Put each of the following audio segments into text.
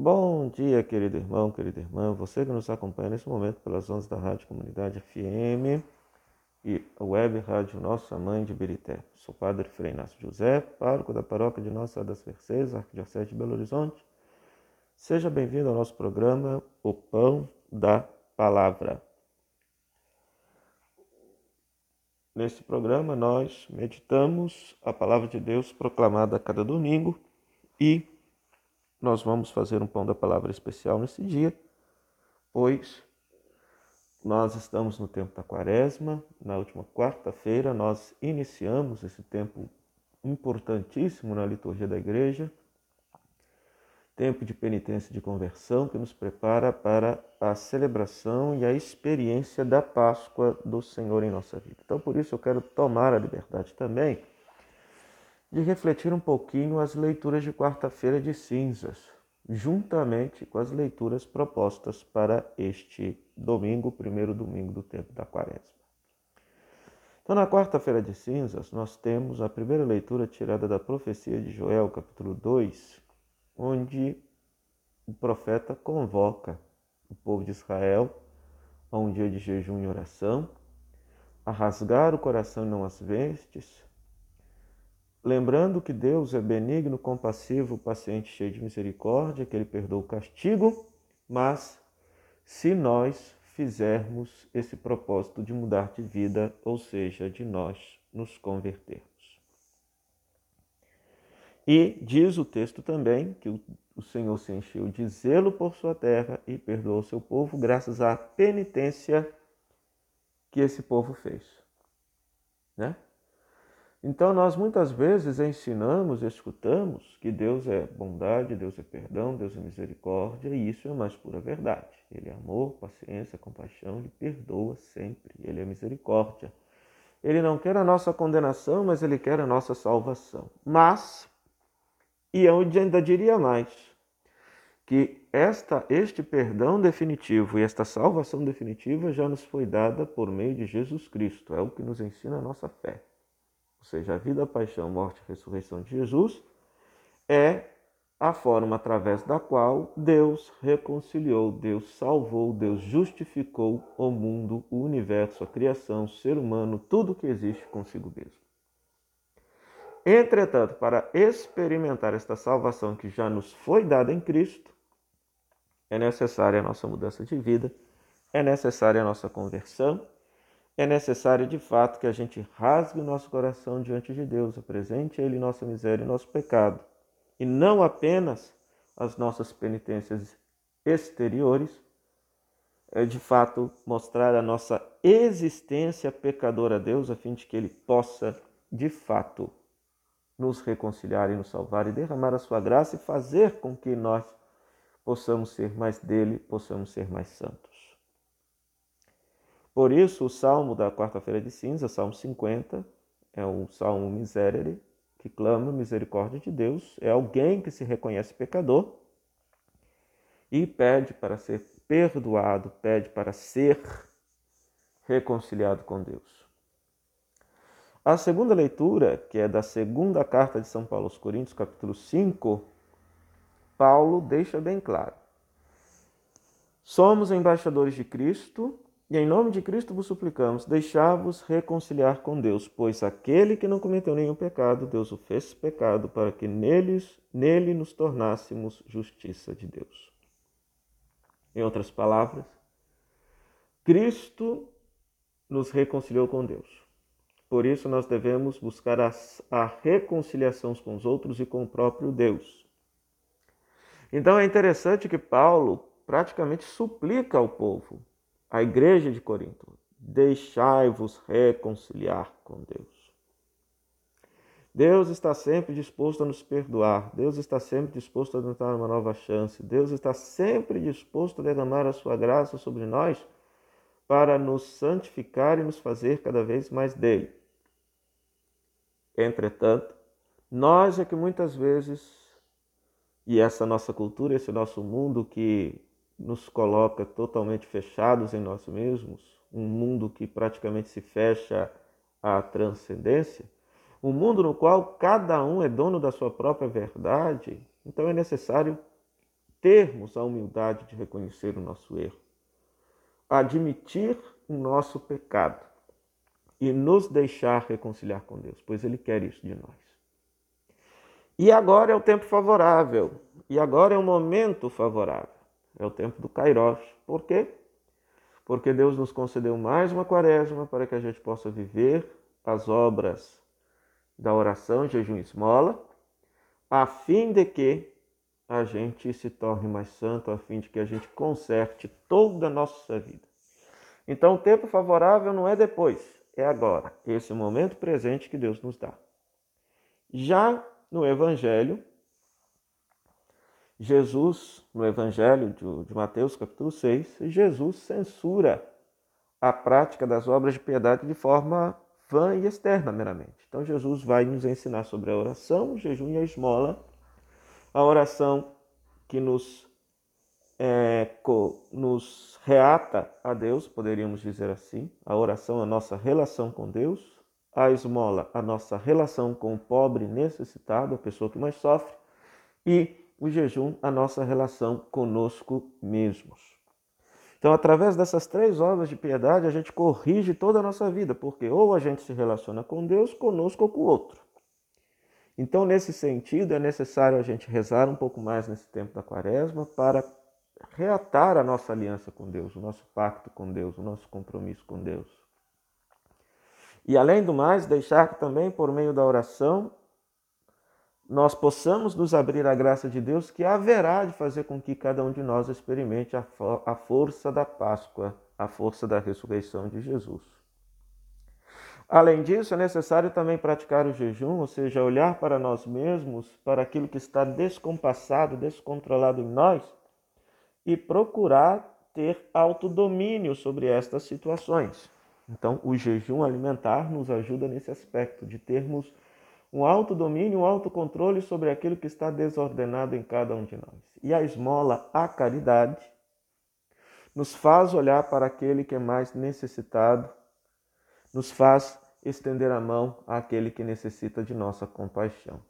Bom dia, querido irmão, querida irmã, você que nos acompanha nesse momento pelas ondas da Rádio Comunidade FM e Web Rádio Nossa Mãe de Birité. Sou Padre Frei Inácio José, pároco da paróquia de Nossa das Mercês, Arquidiocese de Belo Horizonte. Seja bem-vindo ao nosso programa O Pão da Palavra. Neste programa, nós meditamos a palavra de Deus proclamada a cada domingo e nós vamos fazer um pão da palavra especial nesse dia, pois nós estamos no tempo da quaresma. Na última quarta-feira, nós iniciamos esse tempo importantíssimo na liturgia da igreja tempo de penitência e de conversão que nos prepara para a celebração e a experiência da Páscoa do Senhor em nossa vida. Então, por isso, eu quero tomar a liberdade também de refletir um pouquinho as leituras de quarta-feira de cinzas, juntamente com as leituras propostas para este domingo, primeiro domingo do tempo da quaresma. Então, na quarta-feira de cinzas, nós temos a primeira leitura tirada da profecia de Joel, capítulo 2, onde o profeta convoca o povo de Israel a um dia de jejum e oração, a rasgar o coração e não as vestes, lembrando que Deus é benigno, compassivo, paciente, cheio de misericórdia, que Ele perdoa o castigo, mas se nós fizermos esse propósito de mudar de vida, ou seja, de nós nos convertermos. E diz o texto também que o Senhor se encheu de zelo por sua terra e perdoou seu povo, graças à penitência que esse povo fez. Né? Então, nós muitas vezes ensinamos, escutamos que Deus é bondade, Deus é perdão, Deus é misericórdia, e isso é a mais pura verdade. Ele é amor, paciência, compaixão, ele perdoa sempre, ele é misericórdia. Ele não quer a nossa condenação, mas ele quer a nossa salvação. Mas, e eu ainda diria mais, que esta, este perdão definitivo e esta salvação definitiva já nos foi dada por meio de Jesus Cristo, é o que nos ensina a nossa fé seja, a vida, a paixão, morte e ressurreição de Jesus, é a forma através da qual Deus reconciliou, Deus salvou, Deus justificou o mundo, o universo, a criação, o ser humano, tudo que existe consigo mesmo. Entretanto, para experimentar esta salvação que já nos foi dada em Cristo, é necessária a nossa mudança de vida, é necessária a nossa conversão é necessário de fato que a gente rasgue o nosso coração diante de Deus, apresente a Ele nossa miséria e nosso pecado, e não apenas as nossas penitências exteriores, é de fato mostrar a nossa existência pecadora a Deus, a fim de que Ele possa, de fato, nos reconciliar e nos salvar e derramar a sua graça e fazer com que nós possamos ser mais dele, possamos ser mais santos. Por isso, o salmo da quarta-feira de cinza, Salmo 50, é um salmo miserere, que clama misericórdia de Deus, é alguém que se reconhece pecador e pede para ser perdoado, pede para ser reconciliado com Deus. A segunda leitura, que é da segunda carta de São Paulo aos Coríntios, capítulo 5, Paulo deixa bem claro: Somos embaixadores de Cristo e em nome de Cristo vos suplicamos, deixai-vos reconciliar com Deus, pois aquele que não cometeu nenhum pecado, Deus o fez pecado para que neles, nele nos tornássemos justiça de Deus. Em outras palavras, Cristo nos reconciliou com Deus. Por isso nós devemos buscar a, a reconciliação com os outros e com o próprio Deus. Então é interessante que Paulo praticamente suplica ao povo a igreja de Corinto: deixai-vos reconciliar com Deus. Deus está sempre disposto a nos perdoar, Deus está sempre disposto a nos dar uma nova chance, Deus está sempre disposto a derramar a sua graça sobre nós para nos santificar e nos fazer cada vez mais dele. Entretanto, nós é que muitas vezes, e essa nossa cultura, esse nosso mundo que nos coloca totalmente fechados em nós mesmos, um mundo que praticamente se fecha à transcendência, um mundo no qual cada um é dono da sua própria verdade, então é necessário termos a humildade de reconhecer o nosso erro, admitir o nosso pecado e nos deixar reconciliar com Deus, pois Ele quer isso de nós. E agora é o tempo favorável, e agora é o momento favorável, é o tempo do Kairos. Por quê? Porque Deus nos concedeu mais uma quaresma para que a gente possa viver as obras da oração, jejum e esmola, a fim de que a gente se torne mais santo, a fim de que a gente conserte toda a nossa vida. Então, o tempo favorável não é depois, é agora, esse momento presente que Deus nos dá. Já no Evangelho, Jesus, no Evangelho de Mateus, capítulo 6, Jesus censura a prática das obras de piedade de forma vã e externa meramente. Então, Jesus vai nos ensinar sobre a oração, o jejum e a esmola. A oração que nos, é, nos reata a Deus, poderíamos dizer assim. A oração, a nossa relação com Deus. A esmola, a nossa relação com o pobre necessitado, a pessoa que mais sofre. E o jejum, a nossa relação conosco mesmos. Então, através dessas três obras de piedade, a gente corrige toda a nossa vida, porque ou a gente se relaciona com Deus, conosco ou com o outro. Então, nesse sentido, é necessário a gente rezar um pouco mais nesse tempo da quaresma para reatar a nossa aliança com Deus, o nosso pacto com Deus, o nosso compromisso com Deus. E além do mais, deixar que também por meio da oração nós possamos nos abrir à graça de Deus, que haverá de fazer com que cada um de nós experimente a, a força da Páscoa, a força da ressurreição de Jesus. Além disso, é necessário também praticar o jejum, ou seja, olhar para nós mesmos, para aquilo que está descompassado, descontrolado em nós, e procurar ter autodomínio sobre estas situações. Então, o jejum alimentar nos ajuda nesse aspecto, de termos um autodomínio, um autocontrole sobre aquilo que está desordenado em cada um de nós. E a esmola, a caridade, nos faz olhar para aquele que é mais necessitado, nos faz estender a mão àquele que necessita de nossa compaixão.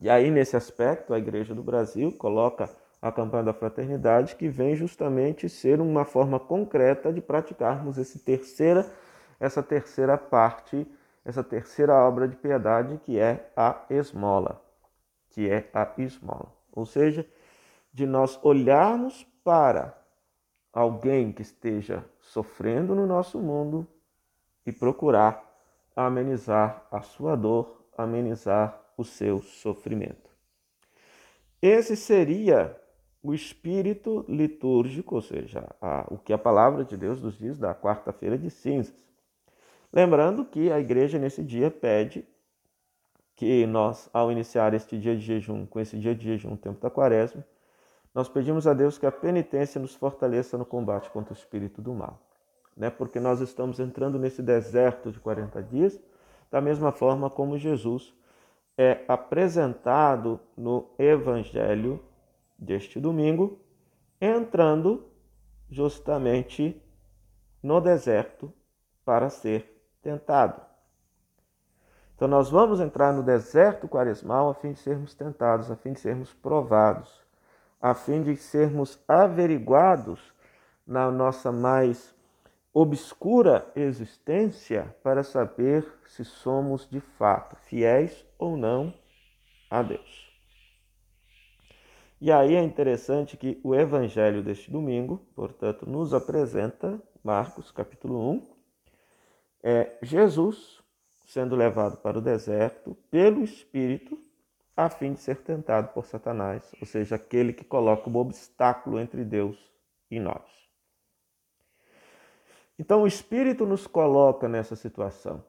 E aí, nesse aspecto, a Igreja do Brasil coloca a campanha da fraternidade, que vem justamente ser uma forma concreta de praticarmos esse terceira, essa terceira parte essa terceira obra de piedade que é a esmola, que é a esmola. Ou seja, de nós olharmos para alguém que esteja sofrendo no nosso mundo e procurar amenizar a sua dor, amenizar o seu sofrimento. Esse seria o espírito litúrgico, ou seja, a, o que a palavra de Deus nos diz da quarta-feira de cinzas. Lembrando que a igreja nesse dia pede que nós, ao iniciar este dia de jejum, com esse dia de jejum, o tempo da quaresma, nós pedimos a Deus que a penitência nos fortaleça no combate contra o espírito do mal. Né? Porque nós estamos entrando nesse deserto de 40 dias, da mesma forma como Jesus é apresentado no evangelho deste domingo, entrando justamente no deserto para ser tentado. Então, nós vamos entrar no deserto quaresmal a fim de sermos tentados, a fim de sermos provados, a fim de sermos averiguados na nossa mais obscura existência para saber se somos de fato fiéis ou não a Deus. E aí é interessante que o evangelho deste domingo, portanto, nos apresenta Marcos capítulo 1, é Jesus sendo levado para o deserto pelo Espírito a fim de ser tentado por Satanás, ou seja, aquele que coloca um obstáculo entre Deus e nós. Então o Espírito nos coloca nessa situação,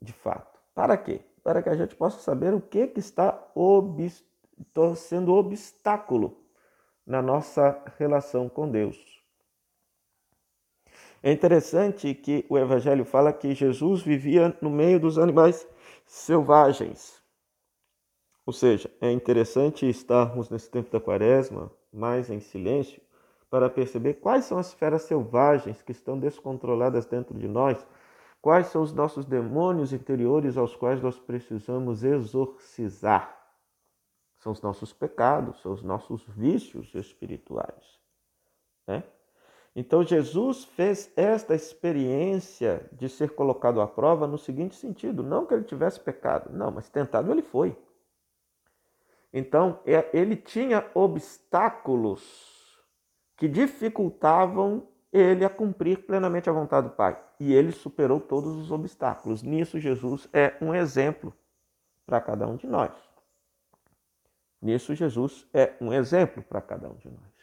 de fato. Para quê? Para que a gente possa saber o que, que está sendo obstáculo na nossa relação com Deus. É interessante que o Evangelho fala que Jesus vivia no meio dos animais selvagens. Ou seja, é interessante estarmos nesse tempo da quaresma mais em silêncio para perceber quais são as feras selvagens que estão descontroladas dentro de nós, quais são os nossos demônios interiores aos quais nós precisamos exorcizar. são os nossos pecados, são os nossos vícios espirituais. Né? Então Jesus fez esta experiência de ser colocado à prova no seguinte sentido: não que ele tivesse pecado, não, mas tentado ele foi. Então é, ele tinha obstáculos que dificultavam ele a cumprir plenamente a vontade do Pai. E ele superou todos os obstáculos. Nisso, Jesus é um exemplo para cada um de nós. Nisso, Jesus é um exemplo para cada um de nós.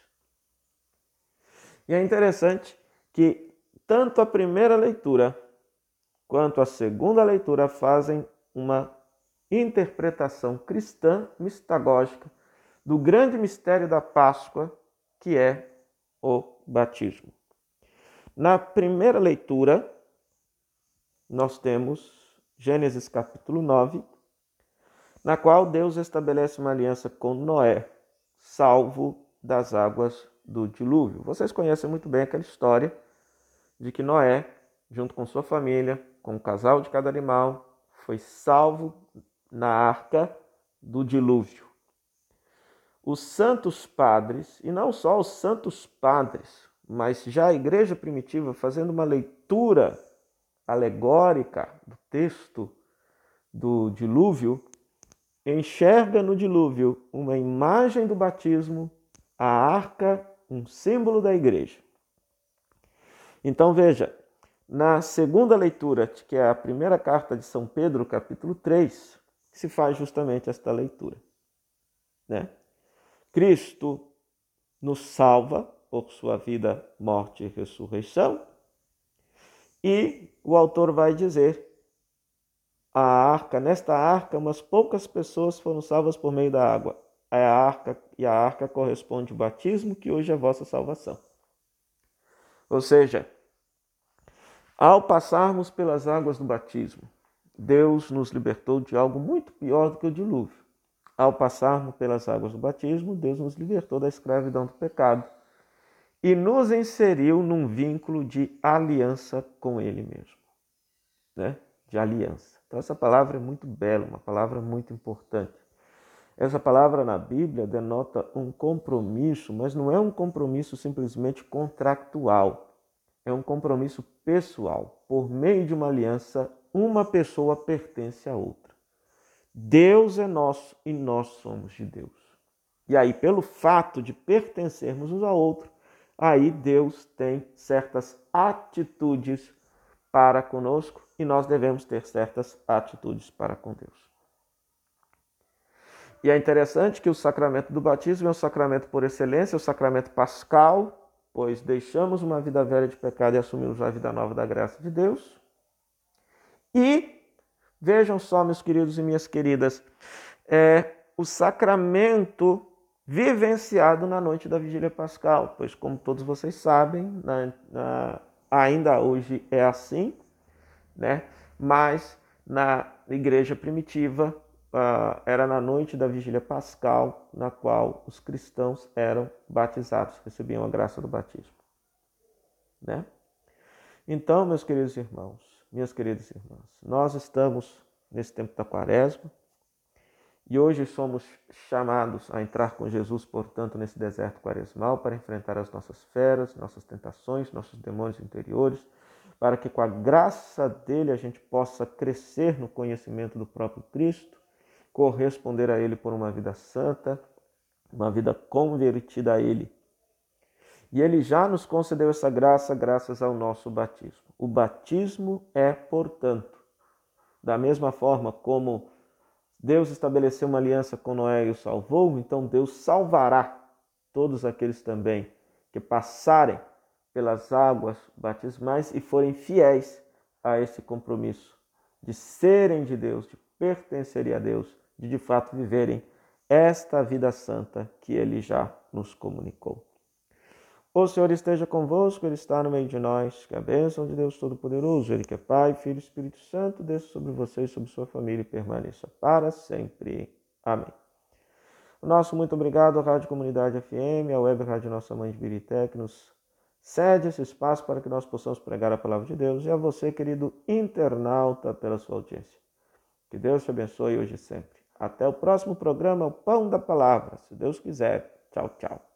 E é interessante que tanto a primeira leitura quanto a segunda leitura fazem uma interpretação cristã mistagógica do grande mistério da Páscoa, que é o batismo. Na primeira leitura, nós temos Gênesis capítulo 9, na qual Deus estabelece uma aliança com Noé, salvo das águas do dilúvio. Vocês conhecem muito bem aquela história de que Noé, junto com sua família, com o casal de cada animal, foi salvo na arca do dilúvio. Os santos padres, e não só os santos padres, mas já a igreja primitiva, fazendo uma leitura alegórica do texto do dilúvio, enxerga no dilúvio uma imagem do batismo, a arca, um símbolo da igreja. Então veja, na segunda leitura, que é a primeira carta de São Pedro, capítulo 3, se faz justamente esta leitura. Né? Cristo nos salva por sua vida, morte e ressurreição. E o autor vai dizer: a arca, nesta arca, umas poucas pessoas foram salvas por meio da água. A arca e a arca corresponde ao batismo, que hoje é vossa salvação. Ou seja, ao passarmos pelas águas do batismo, Deus nos libertou de algo muito pior do que o dilúvio. Ao passarmos pelas águas do batismo, Deus nos libertou da escravidão do pecado e nos inseriu num vínculo de aliança com Ele mesmo, né? De aliança. Então essa palavra é muito bela, uma palavra muito importante. Essa palavra na Bíblia denota um compromisso, mas não é um compromisso simplesmente contractual. É um compromisso pessoal. Por meio de uma aliança, uma pessoa pertence a outra. Deus é nosso e nós somos de Deus. E aí, pelo fato de pertencermos uns a outro, aí Deus tem certas atitudes para conosco e nós devemos ter certas atitudes para com Deus. E é interessante que o sacramento do batismo é um sacramento por excelência, é o sacramento pascal, pois deixamos uma vida velha de pecado e assumimos a vida nova da graça de Deus. E vejam só, meus queridos e minhas queridas, é o sacramento vivenciado na noite da vigília pascal, pois, como todos vocês sabem, na, na, ainda hoje é assim, né? mas na igreja primitiva era na noite da vigília pascal na qual os cristãos eram batizados, recebiam a graça do batismo. Né? Então, meus queridos irmãos, minhas queridas irmãs, nós estamos nesse tempo da quaresma, e hoje somos chamados a entrar com Jesus, portanto, nesse deserto quaresmal para enfrentar as nossas feras, nossas tentações, nossos demônios interiores, para que com a graça dele a gente possa crescer no conhecimento do próprio Cristo, corresponder a ele por uma vida santa, uma vida convertida a ele. E ele já nos concedeu essa graça graças ao nosso batismo. O batismo é, portanto, da mesma forma como Deus estabeleceu uma aliança com Noé e o salvou, então Deus salvará todos aqueles também que passarem pelas águas batismais e forem fiéis a esse compromisso de serem de Deus, de pertencerem a Deus, de de fato viverem esta vida santa que ele já nos comunicou. O Senhor esteja convosco, Ele está no meio de nós. Que a bênção de Deus Todo-Poderoso, Ele que é Pai, Filho e Espírito Santo, desça sobre você e sobre sua família e permaneça para sempre. Amém. Nosso muito obrigado à Rádio Comunidade FM, à Web Rádio Nossa Mãe de Birité, que nos cede esse espaço para que nós possamos pregar a palavra de Deus, e a você, querido internauta, pela sua audiência. Que Deus te abençoe hoje e sempre. Até o próximo programa, o Pão da Palavra, se Deus quiser. Tchau, tchau.